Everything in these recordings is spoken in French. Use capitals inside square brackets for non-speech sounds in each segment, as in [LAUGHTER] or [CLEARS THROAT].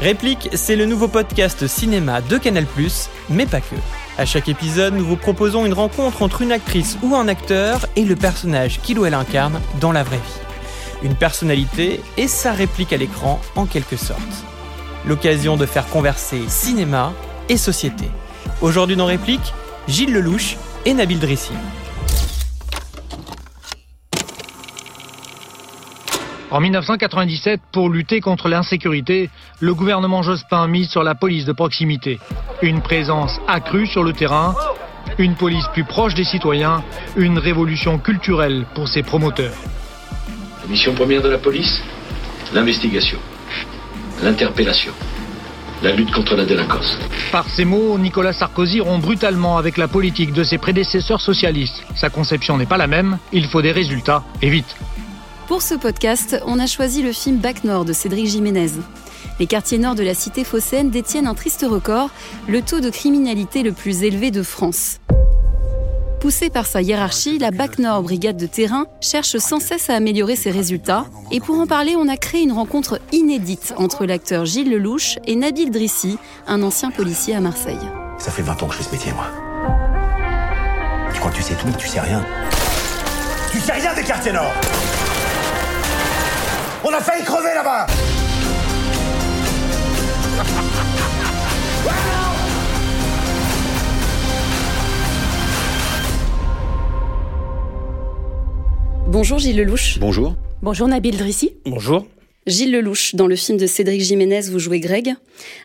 Réplique, c'est le nouveau podcast cinéma de Canal+, mais pas que. À chaque épisode, nous vous proposons une rencontre entre une actrice ou un acteur et le personnage qu'il ou elle incarne dans la vraie vie. Une personnalité et sa réplique à l'écran en quelque sorte. L'occasion de faire converser cinéma et société. Aujourd'hui dans Réplique, Gilles Lelouch et Nabil Drissi. En 1997, pour lutter contre l'insécurité, le gouvernement Jospin mise sur la police de proximité. Une présence accrue sur le terrain, une police plus proche des citoyens, une révolution culturelle pour ses promoteurs. La mission première de la police L'investigation, l'interpellation, la lutte contre la délinquance. Par ces mots, Nicolas Sarkozy rompt brutalement avec la politique de ses prédécesseurs socialistes. Sa conception n'est pas la même, il faut des résultats, et vite. Pour ce podcast, on a choisi le film Bac Nord de Cédric Jiménez. Les quartiers nord de la cité phocéenne détiennent un triste record, le taux de criminalité le plus élevé de France. Poussée par sa hiérarchie, la BAC Nord, brigade de terrain, cherche sans cesse à améliorer ses résultats. Et pour en parler, on a créé une rencontre inédite entre l'acteur Gilles Lelouch et Nabil Drissi, un ancien policier à Marseille. Ça fait 20 ans que je fais ce métier, moi. Tu crois que tu sais tout, mais tu sais rien. Tu sais rien des quartiers nord On a failli crever là-bas Bonjour Gilles Lelouch. Bonjour. Bonjour Nabil Drissi. Bonjour. Gilles Lelouch, dans le film de Cédric Jiménez, vous jouez Greg,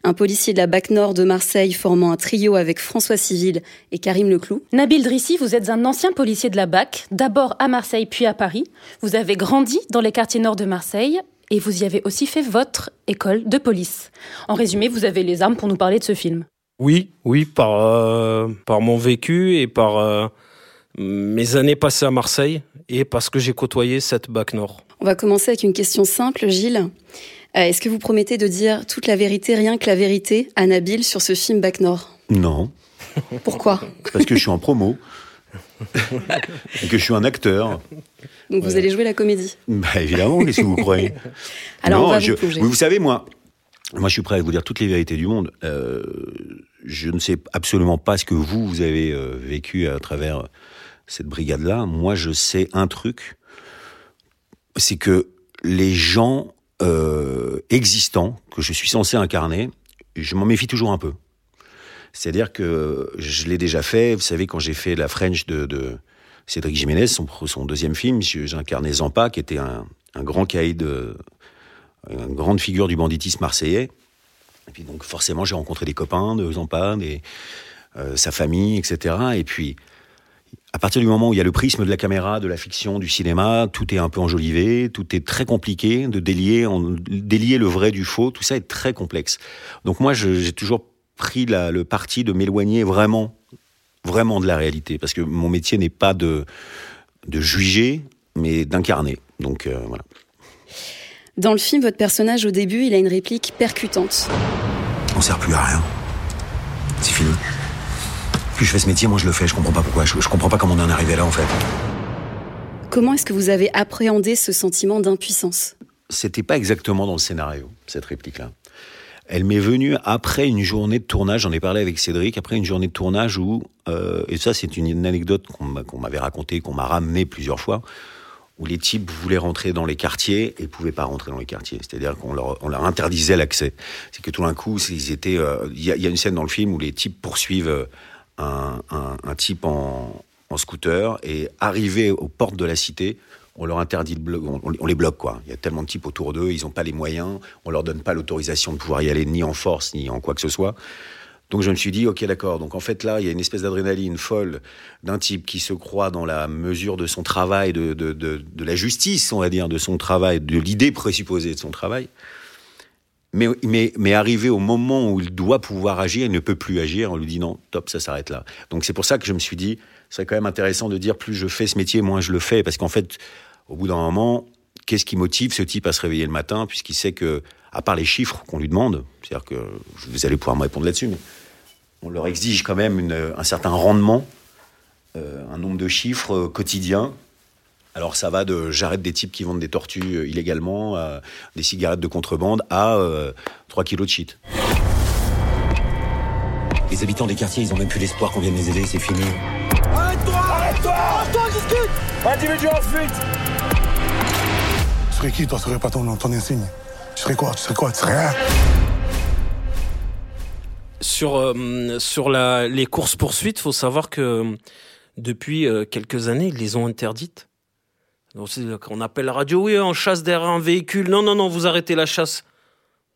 un policier de la BAC Nord de Marseille formant un trio avec François Civil et Karim Leclou. Nabil Drissi, vous êtes un ancien policier de la BAC, d'abord à Marseille puis à Paris. Vous avez grandi dans les quartiers nord de Marseille et vous y avez aussi fait votre école de police. En résumé, vous avez les armes pour nous parler de ce film. Oui, oui, par, euh, par mon vécu et par euh, mes années passées à Marseille et parce que j'ai côtoyé cette BAC Nord. On va commencer avec une question simple, Gilles. Euh, Est-ce que vous promettez de dire toute la vérité, rien que la vérité, à Nabil sur ce film Bac Nord? Non, Pourquoi? Parce que je suis en promo. [LAUGHS] et que je suis un acteur. Donc vous allez jouer la comédie? Bah évidemment, qu'est-ce que vous croyez? [LAUGHS] Alors on va je, vous plonger. vous savez, moi, moi, je suis prêt à vous dire toutes les vérités du monde. Euh, je ne sais absolument pas ce que vous, vous avez euh, vécu à travers cette brigade-là. Moi, je sais un truc, c'est que les gens euh, existants que je suis censé incarner, je m'en méfie toujours un peu. C'est-à-dire que je l'ai déjà fait. Vous savez, quand j'ai fait la French de, de Cédric Jiménez, son, son deuxième film, incarné Zampa, qui était un, un grand caïd, euh, une grande figure du banditisme marseillais. Et puis donc forcément, j'ai rencontré des copains de Zampa, des, euh, sa famille, etc. Et puis, à partir du moment où il y a le prisme de la caméra, de la fiction, du cinéma, tout est un peu enjolivé, tout est très compliqué de délier, en- délier le vrai du faux, tout ça est très complexe. Donc moi, j'ai toujours pris la- le parti de m'éloigner vraiment, vraiment de la réalité, parce que mon métier n'est pas de, de juger, mais d'incarner. Donc euh, voilà. Dans le film, votre personnage, au début, il a une réplique percutante. On sert plus à rien. C'est fini. Plus je fais ce métier, moi je le fais. Je comprends pas pourquoi. Je, je comprends pas comment on en est arrivé là en fait. Comment est-ce que vous avez appréhendé ce sentiment d'impuissance? C'était pas exactement dans le scénario cette réplique-là. Elle m'est venue après une journée de tournage. J'en ai parlé avec Cédric après une journée de tournage où euh, et ça c'est une, anecdote qu'on m'a- qu'on m'avait racontée, qu'on m'a ramenée plusieurs fois, où les types voulaient rentrer dans les quartiers et pouvaient pas rentrer dans les quartiers. C'est-à-dire qu'on leur, on leur interdisait l'accès. C'est que tout d'un coup, ils étaient. euh, Il y, a, il y a une scène dans le film où les types poursuivent euh, un, un, type en, scooter et arrivés aux portes de la cité, on leur interdit on, on les bloque quoi. Il y a tellement de types autour d'eux, ils n'ont pas les moyens, on leur donne pas l'autorisation de pouvoir y aller ni en force ni en quoi que ce soit. Donc je me suis dit, ok, d'accord. Donc en fait là, il y a une espèce d'adrénaline folle d'un type qui se croit dans la mesure de son travail, de, de, de, de la justice, on va dire, de son travail, de l'idée présupposée de son travail. Mais, mais, mais arrivé au moment où il doit pouvoir agir, il ne peut plus agir, on lui dit non, top, ça s'arrête là. Donc c'est pour ça que je me suis dit, c'est quand même intéressant de dire plus je fais ce métier, moins je le fais, parce qu'en fait, au bout d'un moment, qu'est-ce qui motive ce type à se réveiller le matin, puisqu'il sait que, à part les chiffres qu'on lui demande, c'est-à-dire que vous allez pouvoir me répondre là-dessus, mais on leur exige quand même un certain rendement, euh, un nombre de chiffres euh, quotidiens Alors ça va de j'arrête des types qui vendent des tortues euh, illégalement, euh, des cigarettes de contrebande, à euh, 3 kilos de shit. Les habitants des quartiers, ils ont même plus l'espoir qu'on vienne les aider, c'est fini. Tu serais qui, toi? Tu serais pas ton, ton insigne? Tu serais quoi? Tu serais quoi? Tu serais rien? Sur, euh, sur la, les courses-poursuites, faut savoir que euh, depuis euh, quelques années, ils les ont interdites. Donc, c'est- on appelle la radio, oui, on chasse derrière un véhicule. Non, non, non, vous arrêtez la chasse.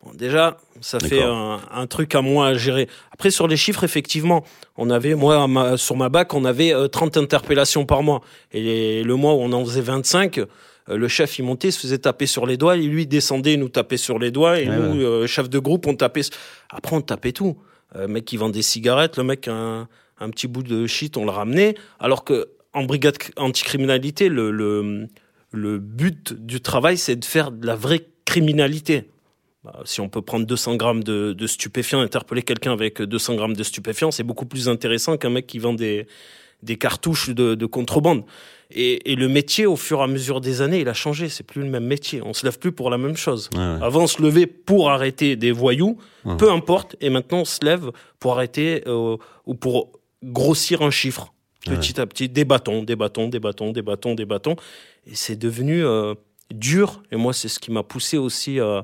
Bon, déjà, ça fait un, un truc à moins à gérer. Après, sur les chiffres, effectivement, on avait, moi, ma- sur ma bac, on avait euh, 30 interpellations par mois. Et les- le mois où on en faisait 25, euh, le chef, il montait, se faisait taper sur les doigts, et lui, il descendait, il nous tapait sur les doigts, et Ouais, nous, euh, chef de groupe, on tapait. Après, on tapait tout. Euh, mec qui vend des cigarettes, le mec, un, un petit bout de shit, on le ramenait. Alors que en brigade anticriminalité, le, le, le but du travail, c'est de faire de la vraie criminalité. Bah, si on peut prendre 200 grammes de, de stupéfiants, interpeller quelqu'un avec 200 grammes de stupéfiants, c'est beaucoup plus intéressant qu'un mec qui vend des, des cartouches de, de contrebande. Et, et le métier, au fur et à mesure des années, il a changé. C'est plus le même métier. On se lève plus pour la même chose. Ouais. Avant, on se levait pour arrêter des voyous, peu importe. Et maintenant, on se lève pour arrêter euh, ou pour grossir un chiffre. Petit à petit, des bâtons, des bâtons, des bâtons, des bâtons, des bâtons. Et c'est devenu euh, dur. Et moi, c'est ce qui m'a poussé aussi euh,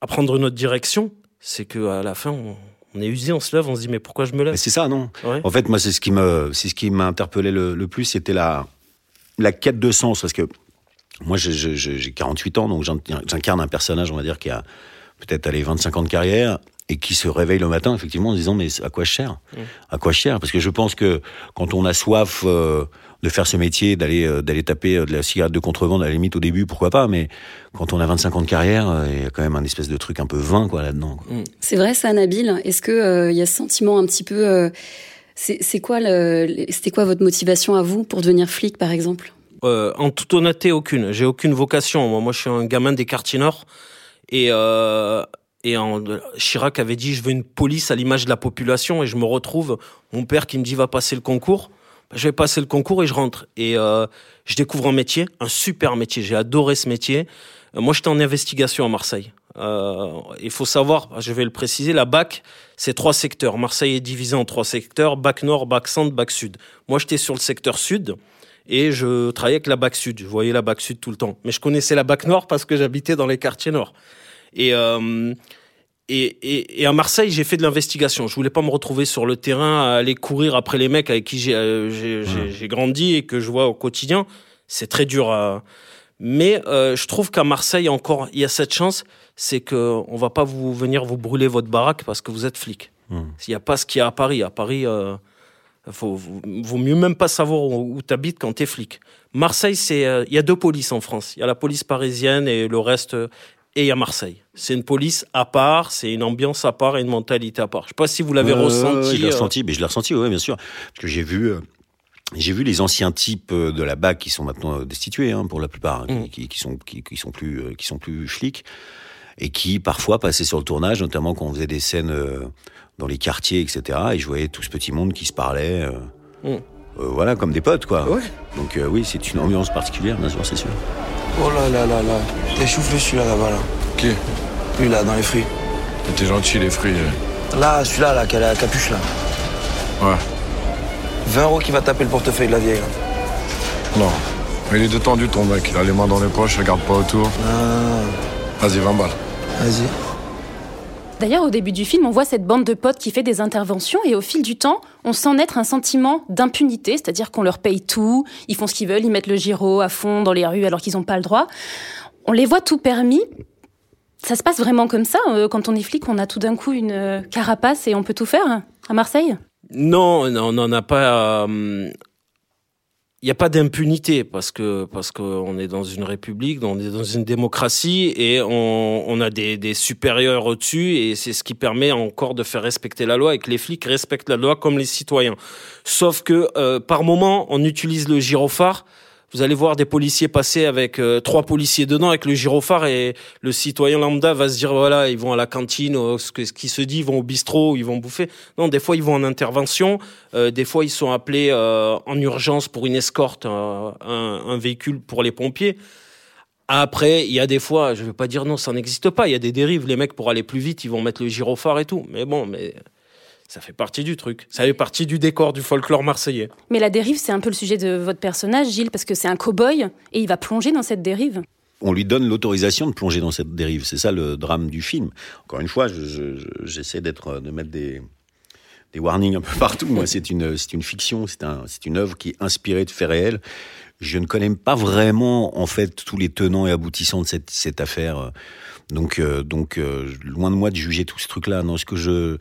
à prendre une autre direction. C'est qu'à la fin, on, on est usé, on se lève, on se dit, mais pourquoi je me lève? C'est ça, non? Ouais. En fait, moi, c'est ce qui me, c'est ce qui m'a interpellé le, le plus, c'était la, la quête de sens, parce que moi, j'ai- j'ai j'ai 48 ans, donc j'in- j'incarne un personnage, on va dire, qui a peut-être allé 25 ans de carrière et qui se réveille le matin, effectivement, en se disant, mais à quoi je sers À quoi je sers Parce que je pense que quand on a soif euh, de faire ce métier, d'aller euh, d'aller taper euh, de la cigarette de contrebande, à la limite, au début, pourquoi pas, mais quand on a 25 ans de carrière, euh, il y a quand même un espèce de truc un peu vain, quoi, là-dedans. quoi. C'est vrai ça, Nabil? Est-ce que euh, il y a ce sentiment un petit peu... euh, c'est c'est quoi, le- c'était quoi votre motivation à vous pour devenir flic, par exemple? Euh, en toute honnêteté, aucune. J'ai aucune vocation. Moi, moi, je suis un gamin des quartiers nord. Et, euh, et Chirac avait dit, je veux une police à l'image de la population. Et je me retrouve, mon père qui me dit, va passer le concours. Ben, Je vais passer le concours et je rentre. Et euh, je découvre un métier, un super métier. J'ai adoré ce métier. Euh, moi, j'étais en investigation à Marseille. Euh, il faut savoir, je vais le préciser, la BAC, c'est trois secteurs. Marseille est divisé en trois secteurs, BAC Nord, BAC Centre, BAC Sud. Moi, j'étais sur le secteur Sud et je travaillais avec la BAC Sud. Je voyais la BAC Sud tout le temps. Mais je connaissais la BAC Nord parce que j'habitais dans les quartiers nord. Et, et, et, et à Marseille, j'ai fait de l'investigation. Je voulais pas me retrouver sur le terrain à aller courir après les mecs avec qui j'ai euh, j'ai grandi et que je vois au quotidien. C'est très dur à... Mais euh, je trouve qu'à Marseille, encore, il y a cette chance, c'est que on va pas vous venir vous brûler votre baraque parce que vous êtes flic. Hmm. Il n'y a pas ce qu'il y a à Paris. À Paris, euh, faut, vaut vaut mieux même pas savoir où, tu habites quand tu es flic. Marseille, c'est euh, il y a deux polices en France. Il y a la police parisienne et le reste. Et a Marseille. C'est une police à part, c'est une ambiance à part et une mentalité à part. Je sais pas si vous l'avez ressenti. je l'ai euh, ressenti, mais je l'ai ressenti, oui, bien sûr. Parce que j'ai vu, euh, j'ai vu les anciens types euh, de la BAC qui sont maintenant destitués, hein, pour la plupart, hein, Mm. qui, sont, qui, qui sont plus, qui sont plus flics, et qui parfois passaient sur le tournage, notamment quand on faisait des scènes dans les quartiers, etc. Et je voyais tout ce petit monde qui se parlait, Mm. euh, voilà, comme des potes, quoi. Ouais. Donc euh, oui, c'est une ambiance particulière, bien sûr, c'est sûr. Oh là là là là, t'es choufflé celui-là là-bas là. Qui? Lui là, dans les fruits. T'es gentil, les fruits. euh. Là, celui-là là, qui a la capuche là. Ouais. 20 euros qui va taper le portefeuille de la vieille là. Non. Mais il est détendu, ton mec. Il a les mains dans les poches, il regarde pas autour. Ah, Vas-y, 20 balles. vas-y. D'ailleurs, au début du film, on voit cette bande de potes qui fait des interventions et au fil du temps, on sent naître un sentiment d'impunité, c'est-à-dire qu'on leur paye tout, ils font ce qu'ils veulent, ils mettent le giro à fond dans les rues alors qu'ils n'ont pas le droit. On les voit tout permis. Ça se passe vraiment comme ça euh, Quand on est flic, on a tout d'un coup une euh, carapace et on peut tout faire à Marseille? Non, on n'en a pas. euh, n'y a pas d'impunité parce que parce qu'on est dans une république, on est dans une démocratie et on, on a des, des supérieurs au-dessus et c'est ce qui permet encore de faire respecter la loi et que les flics respectent la loi comme les citoyens. Sauf que euh, par moment, on utilise le gyrophare vous allez voir des policiers passer avec euh, trois policiers dedans avec le gyrophare et le citoyen lambda va se dire voilà ils vont à la cantine euh, ce, que, ce qui se dit ils vont au bistrot ils vont bouffer. Non des fois ils vont en intervention. Euh, des fois ils sont appelés en urgence pour une escorte un, un, véhicule pour les pompiers. Après il y a des fois je veux pas dire non ça n'existe pas. Il y a des dérives. Les mecs pour aller plus vite ils vont mettre le gyrophare et tout. Mais bon mais ça fait partie du truc. Ça fait partie du décor du folklore marseillais. Mais la dérive, c'est un peu le sujet de votre personnage, Gilles, parce que c'est un cow-boy et il va plonger dans cette dérive. On lui donne l'autorisation de plonger dans cette dérive. C'est ça le drame du film. Encore une fois, j'essaie d'être, de mettre des, des warnings un peu [LAUGHS] partout. Moi, c'est une, c'est une fiction, c'est un, c'est une œuvre qui est inspirée de faits réels. Je ne connais pas vraiment, en fait, tous les tenants et aboutissants de cette, affaire. Donc, euh, euh, loin de moi de juger tout ce truc-là. Non, ce que je,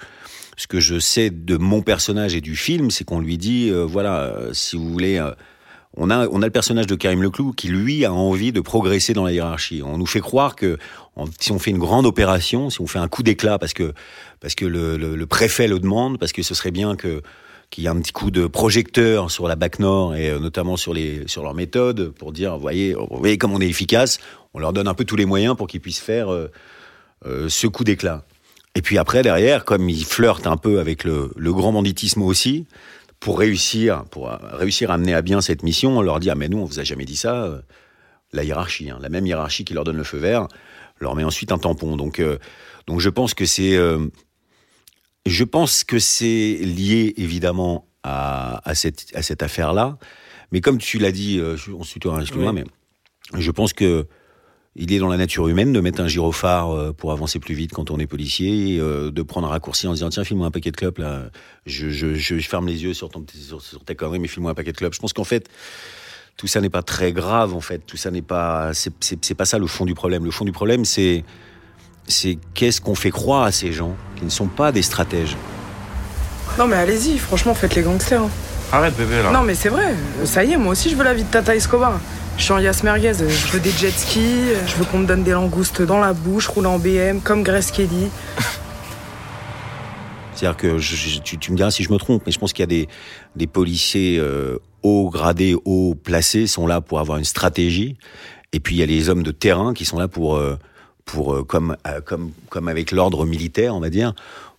ce que je sais de mon personnage et du film, c'est qu'on lui dit, euh, voilà, si vous voulez, on a, on a le personnage de Karim Leclou qui, lui, a envie de progresser dans la hiérarchie. On nous fait croire que si on fait une grande opération, si on fait un coup d'éclat parce que, parce que le, le, préfet le demande, parce que ce serait bien que qu'il y ait un petit coup de projecteur sur la BAC Nord et notamment sur les sur leurs méthodes pour dire voyez voyez comme on est efficace on leur donne un peu tous les moyens pour qu'ils puissent faire ce coup d'éclat et puis après, derrière, comme il flirte un peu avec le, le grand banditisme aussi, pour réussir, pour réussir à mener à bien cette mission, on leur dit ah mais nous on vous a jamais dit ça. Euh, la hiérarchie, hein, la même hiérarchie qui leur donne le feu vert, leur met ensuite un tampon. Donc euh, donc je pense que c'est euh, je pense que c'est lié évidemment à, à cette à cette affaire là. Mais comme tu l'as dit, on se tutoie, excuse-moi, mais je pense que il est dans la nature humaine de mettre un gyrophare euh, pour avancer plus vite quand on est policier, euh, de prendre un raccourci en disant tiens filme-moi un paquet de clopes là, je, je, je, ferme les yeux sur, ton, sur, sur ta connerie mais filme-moi un paquet de clopes. Je pense qu'en fait tout ça n'est pas très grave en fait, tout ça n'est pas c'est pas ça le fond du problème. Le fond du problème c'est c'est qu'est-ce qu'on fait croire à ces gens qui ne sont pas des stratèges. Non mais allez-y, franchement faites les gangsters. Hein. Arrête bébé là. Non mais c'est vrai, ça y est, moi aussi je veux la vie de Tata Escobar. Je suis en Yas Merguez, je veux des jet skis, je veux qu'on me donne des langoustes dans la bouche, rouler en BM, comme Grace Kelly. [LAUGHS] C'est-à-dire que tu, me diras si je me trompe, mais je pense qu'il y a des, des policiers euh, haut gradés, haut placés, sont là pour avoir une stratégie. Et puis il y a les hommes de terrain qui sont là pour, euh, pour euh, comme, comme, comme avec l'ordre militaire, on va dire,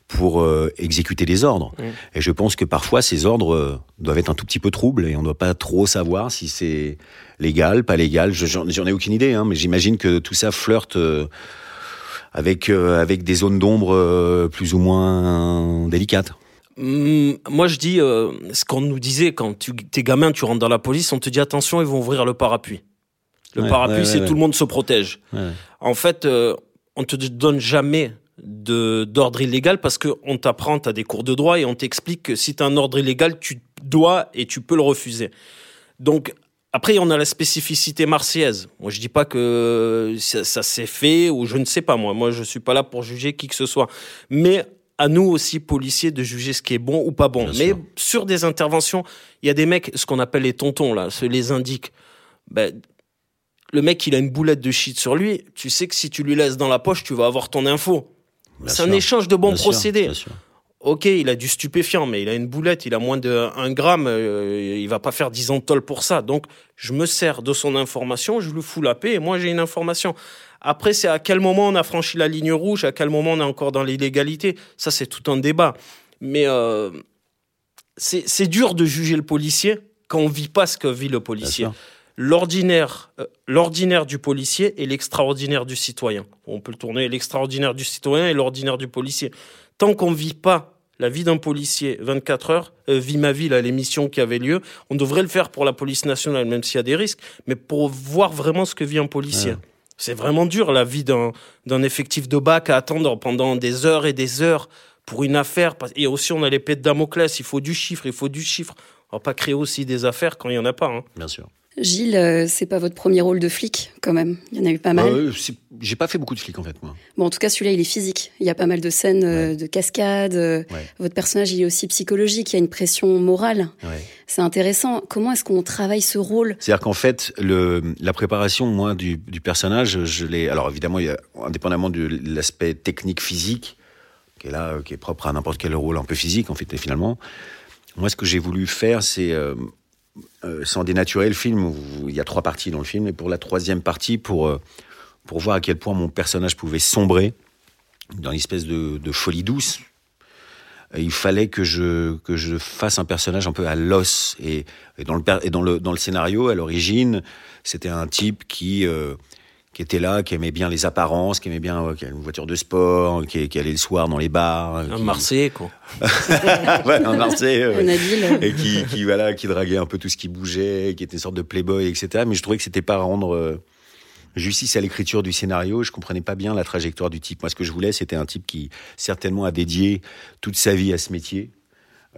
pour euh, exécuter des ordres. Et je pense que parfois ces ordres euh, doivent être un tout petit peu troubles et on ne doit pas trop savoir si c'est légal, pas légal. J'en ai aucune idée, hein, mais j'imagine que tout ça flirte euh, avec avec des zones d'ombre plus ou moins délicates. Mm, moi, je dis ce qu'on nous disait quand tu es gamin, tu rentres dans la police, on te dit attention, ils vont ouvrir le parapluie. Le parapluie, c'est tout le monde se protège. En fait, on te donne jamais de d'ordre illégal parce que on t'apprend à des cours de droit et on t'explique que si tu as un ordre illégal, tu dois et tu peux le refuser. Donc après on a la spécificité marseillaise. Moi je dis pas que ça, s'est fait ou je ne sais pas moi. Moi je suis pas là pour juger qui que ce soit. Mais à nous aussi policiers de juger ce qui est bon ou pas bon. Mais sur des interventions, il y a des mecs ce qu'on appelle les tontons là, se les indiquent. Ben, le mec, il a une boulette de shit sur lui. Tu sais que si tu lui laisses dans la poche, tu vas avoir ton info. C'est un échange de bons procédés. ok, il a du stupéfiant, mais il a une boulette, il a moins de 1 gramme, euh, il va pas faire 10 ans de pour ça. Donc, je me sers de son information, je lui fous la paix et moi j'ai une information. Après, c'est à quel moment on a franchi la ligne rouge, à quel moment on est encore dans l'illégalité. Ça, c'est tout un débat. Mais euh, c'est dur de juger le policier quand on vit pas ce que vit le policier l'ordinaire, euh, l'ordinaire du policier et l'extraordinaire du citoyen. On peut le tourner l'extraordinaire du citoyen et l'ordinaire du policier. Tant qu'on vit pas la vie d'un policier 24 heures, euh, vit ma vie, là, l'émission qui avait lieu, on devrait le faire pour la police nationale, même s'il y a des risques, mais pour voir vraiment ce que vit un policier. C'est vraiment dur, la vie d'un, d'un effectif de bac à attendre pendant des heures et des heures pour une affaire. Et aussi, on a l'épée de Damoclès, il faut du chiffre, il faut du chiffre. On va pas créer aussi des affaires quand il y en a pas. Hein. Bien sûr. Gilles, euh, c'est pas votre premier rôle de flic, quand même. Il y en a eu pas mal. Euh, j'ai pas fait beaucoup de flics, en fait, moi. Bon, en tout cas, celui-là, il est physique. Il y a pas mal de scènes euh, de cascades. Votre personnage, il est aussi psychologique. Il y a une pression morale. C'est intéressant. Comment est-ce qu'on travaille ce rôle? C'est-à-dire qu'en fait, le, la préparation, moi, du, du personnage, je l'ai. Alors, évidemment, il y a, indépendamment de l'aspect technique physique, qui est là, qui est propre à n'importe quel rôle un peu physique, en fait, finalement. Moi, ce que j'ai voulu faire, c'est euh, sans dénaturer le film. Il y a trois parties dans le film, et pour la troisième partie, pour euh, pour voir à quel point mon personnage pouvait sombrer dans une espèce de, de folie douce. euh, Il fallait que je que je fasse un personnage un peu à l'os et, dans le dans le dans le scénario à l'origine c'était un type qui euh, qui était là, qui aimait bien les apparences, qui aimait bien euh, qui avait une voiture de sport, qui, qui allait le soir dans les bars, Un qui- Marseillais, quoi. [LAUGHS] ouais, un Marseillais, ouais. Un habile. et qui, qui voilà, qui draguait un peu tout ce qui bougeait, qui était une sorte de playboy, etc. Mais je trouvais que c'était pas rendre euh, justice à l'écriture du scénario. Je comprenais pas bien la trajectoire du type. Moi, ce que je voulais, c'était un type qui certainement a dédié toute sa vie à ce métier.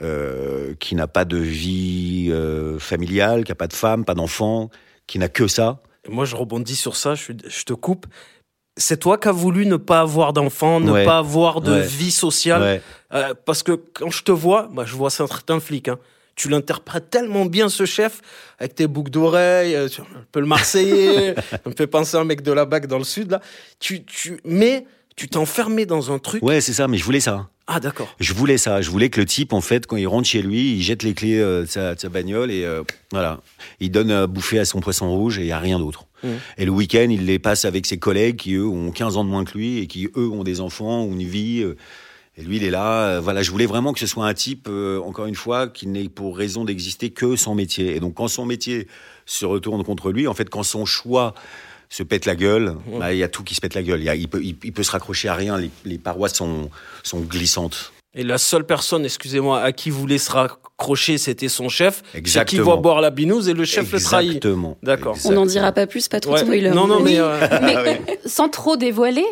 Euh, qui n'a pas de vie euh, familiale, qui a pas de femme, pas d'enfant, qui n'a que ça. Moi, je rebondis sur ça, je, te coupe. C'est toi qui as voulu ne pas avoir d'enfants, ne Ouais. pas avoir de Ouais. vie sociale. Ouais. Euh, parce que quand je te vois, bah, je vois certains flics. Hein. Tu l'interprètes tellement bien, ce chef, avec tes boucles d'oreilles, euh, un peu le Marseillais, [LAUGHS] ça me fait penser à un mec de la BAC dans le sud, là. Tu, tu, mais tu t'es enfermé dans un truc. Ouais, c'est ça. Mais je voulais ça. Ah, d'accord. Je voulais ça. Je voulais que le type, en fait, quand il rentre chez lui, il jette les clés euh, de, sa, de sa bagnole et euh, voilà, il donne à bouffer à son poisson rouge et il y a rien d'autre. Mmh. Et le week-end, il les passe avec ses collègues qui eux ont 15 ans de moins que lui et qui eux ont des enfants ou une vie. euh, et lui, il est là. voilà, je voulais vraiment que ce soit un type, encore une fois, qui n'ait pour raison d'exister que son métier. Et donc, quand son métier se retourne contre lui, en fait, quand son choix se pète la gueule, bah, il y a tout qui se pète la gueule. Il, y a- il peut, il, il peut se raccrocher à rien. Les, les parois sont, sont glissantes. Et la seule personne, excusez-moi, à qui voulait se raccrocher, c'était son chef. C'est qui Exactement. voit boire la binouse et le chef le trahit. Exactement. D'accord. On n'en dira pas plus, pas trop Ouais. de spoiler. Non, non, mais. Euh, Mais [LAUGHS] sans trop dévoiler,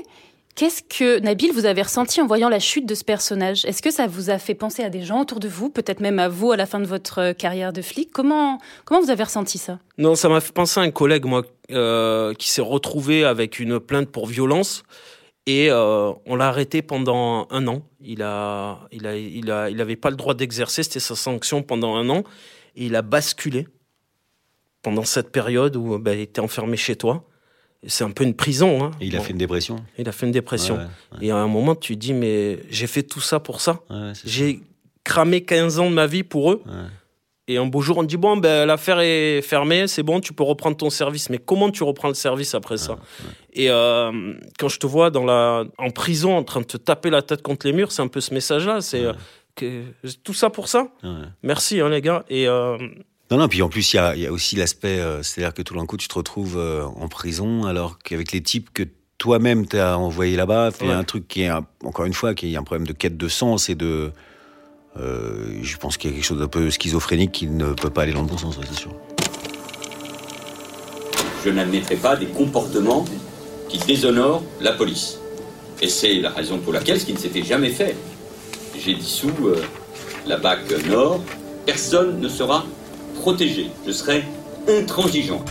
qu'est-ce que, Nabil, vous avez ressenti en voyant la chute de ce personnage? Est-ce que ça vous a fait penser à des gens autour de vous, peut-être même à vous à la fin de votre euh, carrière de flic? Comment, comment vous avez ressenti ça? Non, ça m'a fait penser à un collègue, moi, euh, qui s'est retrouvé avec une plainte pour violence. Et euh, on l'a arrêté pendant un an. Il a, il a, il a, il pas le droit d'exercer. C'était sa sanction pendant un an. Et il a basculé pendant cette période où ben, il était enfermé chez toi. C'est un peu une prison. Hein. Et il a Bon, fait une dépression. il a fait une dépression. Ouais, ouais, Et à un moment, tu te dis, mais j'ai fait tout ça pour ça. ouais. J'ai cramé 15 ans de ma vie pour eux. Et un beau jour, on te dit bon, ben l'affaire est fermée, c'est bon, tu peux reprendre ton service. Mais comment tu reprends le service après ça? Et euh, quand je te vois dans la, en prison, en train de te taper la tête contre les murs, c'est un peu ce message-là. C'est euh, que tout ça pour ça? Merci, hein, les gars. Et euh, Non, non, puis en plus, il y a, il y a aussi l'aspect, euh, c'est-à-dire que tout d'un coup, tu te retrouves euh, en prison, alors qu'avec les types que toi-même t'as envoyé là-bas, fait Ouais. un truc qui est, un- encore une fois, qui est un problème de quête de sens et de. euh, je pense qu'il y a quelque chose d'un peu schizophrénique qui ne peut pas aller dans le bon sens, c'est sûr. Je n'admettrai pas des comportements qui déshonorent la police. Et c'est la raison pour laquelle, ce qui ne s'était jamais fait, j'ai dissous euh, la BAC Nord. Personne ne sera Je serai intransigeant.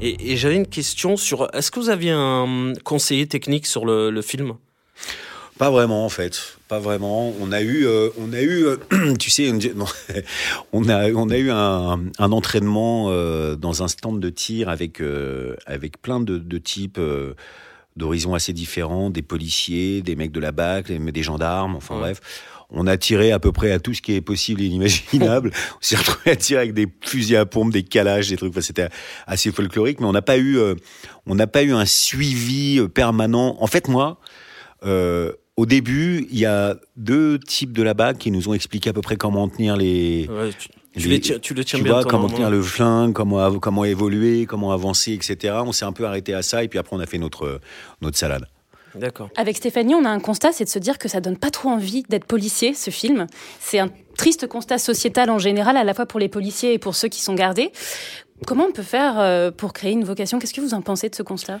et, et j'avais une question sur est-ce que vous aviez un conseiller technique sur le, le film? Pas vraiment en fait, pas vraiment. On a eu, euh, on a eu, euh, [CLEARS THROAT] tu sais, une- non, [LAUGHS] on a, on a eu un, un entraînement euh, dans un stand de tir avec euh, avec plein de, de types euh, d'horizons assez différents, des policiers, des mecs de la BAC, des, des gendarmes, enfin Ouais. bref. On a tiré à peu près à tout ce qui est possible et inimaginable. [LAUGHS] on s'est retrouvé à tirer avec des fusils à pompe, des calages, des trucs. Enfin, c'était assez folklorique, mais on n'a pas eu, euh, on n'a pas eu un suivi euh, permanent. En fait, moi, euh, au début, il y a deux types de la BAC qui nous ont expliqué à peu près comment tenir les. Ouais, tu, tu les- tu le tiens tu bien. vois, comment tenir le flingue, comment, comment évoluer, comment avancer, etc. On s'est un peu arrêté à ça et puis après on a fait notre, notre salade. D'accord. Avec Stéphanie, on a un constat, c'est de se dire que ça donne pas trop envie d'être policier, ce film. C'est un triste constat sociétal en général, à la fois pour les policiers et pour ceux qui sont gardés. Comment on peut faire euh, pour créer une vocation? Qu'est-ce que vous en pensez de ce constat?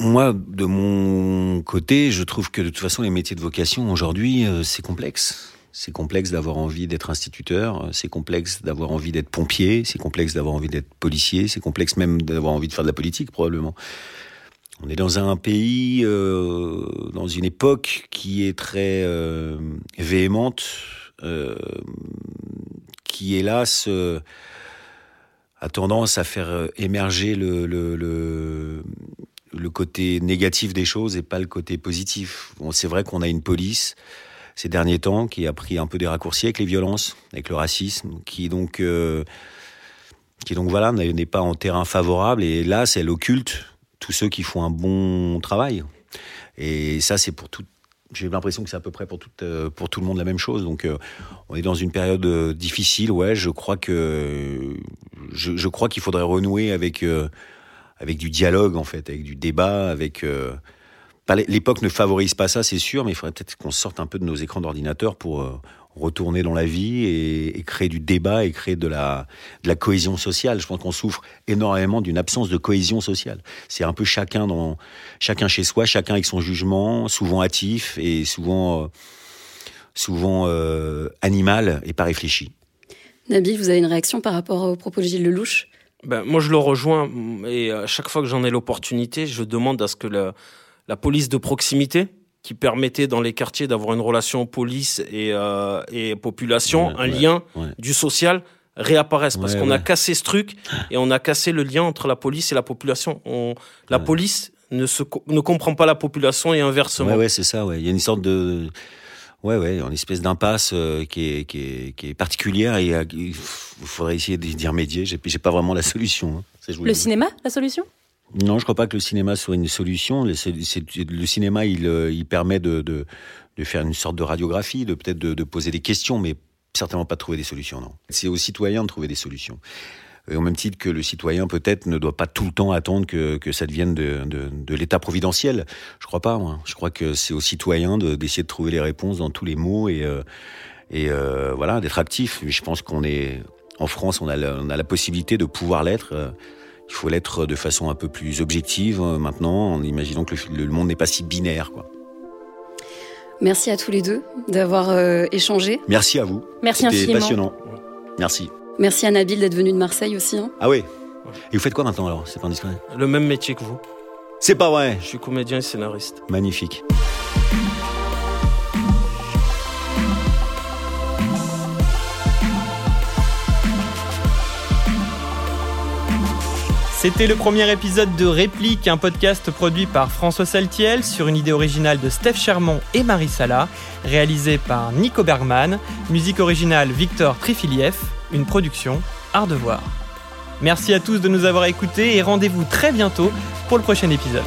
Moi, de mon côté, je trouve que de toute façon, les métiers de vocation aujourd'hui, euh, c'est complexe. C'est complexe d'avoir envie d'être instituteur, c'est complexe d'avoir envie d'être pompier, c'est complexe d'avoir envie d'être policier, c'est complexe même d'avoir envie de faire de la politique, probablement. On est dans un pays, euh, dans une époque qui est très euh, véhémente, euh, qui hélas euh, a tendance à faire euh, émerger le, le, le, le côté négatif des choses et pas le côté positif. Bon, c'est vrai qu'on a une police, ces derniers temps, qui a pris un peu des raccourcis avec les violences, avec le racisme, qui donc, euh, qui donc voilà n'est pas en terrain favorable. Et là, c'est l'occulte tous ceux qui font un bon travail. Et ça, c'est pour tout. J'ai l'impression que c'est à peu près pour tout, euh, pour tout le monde la même chose. Donc, euh, on est dans une période euh, difficile. Ouais, je crois que je, crois qu'il faudrait renouer avec avec du dialogue en fait, avec du débat, avec L'époque ne favorise pas ça, c'est sûr, mais il faudrait peut-être qu'on sorte un peu de nos écrans d'ordinateur pour retourner dans la vie et, créer du débat et créer de la, de la cohésion sociale. Je pense qu'on souffre énormément d'une absence de cohésion sociale. C'est un peu chacun dans chacun chez soi, chacun avec son jugement, souvent hâtif et souvent euh, souvent euh, animal et pas réfléchi. Nabil, vous avez une réaction par rapport aux propos de Gilles Lelouch? Ben, moi, je le rejoins et à chaque fois que j'en ai l'opportunité, je demande à ce que la police de proximité qui permettait dans les quartiers d'avoir une relation police et, euh, et population, un lien du social réapparaisse parce qu'on a cassé ce truc et on a cassé le lien entre la police et la population. On, la police ne, se, ne comprend pas la population et inversement. Ouais, ouais c'est ça. Ouais. Il y a une sorte de Ouais, ouais, une espèce d'impasse euh, qui, est, qui, est, qui est particulière et euh, il faudrait essayer d'y remédier. J'ai pas vraiment la solution. Hein. Le cinéma, la solution? Non, je crois pas que le cinéma soit une solution. Le, cinéma, il, euh, permet de, faire une sorte de radiographie, de peut-être de, poser des questions, mais certainement pas de trouver des solutions. Non, c'est aux citoyens de trouver des solutions. Et au même titre que le citoyen peut-être ne doit pas tout le temps attendre que, ça devienne de, l'État providentiel. Je crois pas. Moi. Je crois que c'est aux citoyens d'essayer de, trouver les réponses dans tous les mots et, euh, euh, voilà d'être actif. Je pense qu'on est en France, on a, la, possibilité de pouvoir l'être. Il faut l'être de façon un peu plus objective euh, maintenant, en imaginant que le, monde n'est pas si binaire. Quoi. Merci à tous les deux d'avoir euh, échangé. Merci à vous. Merci infiniment. passionnant. Merci. Merci à Nabil d'être venu de Marseille aussi. Hein. Ah oui. Et vous faites quoi maintenant alors? C'est pas indiscret. Le même métier que vous. C'est pas vrai. Je suis comédien et scénariste. Magnifique. C'était le premier épisode de Réplique, un podcast produit par François Saltiel sur une idée originale de Steph Chermont et Marie Sala, réalisé par Nico Bergman, musique originale Victor Trifiliev, une production Art de voir. Merci à tous de nous avoir écoutés et rendez-vous très bientôt pour le prochain épisode.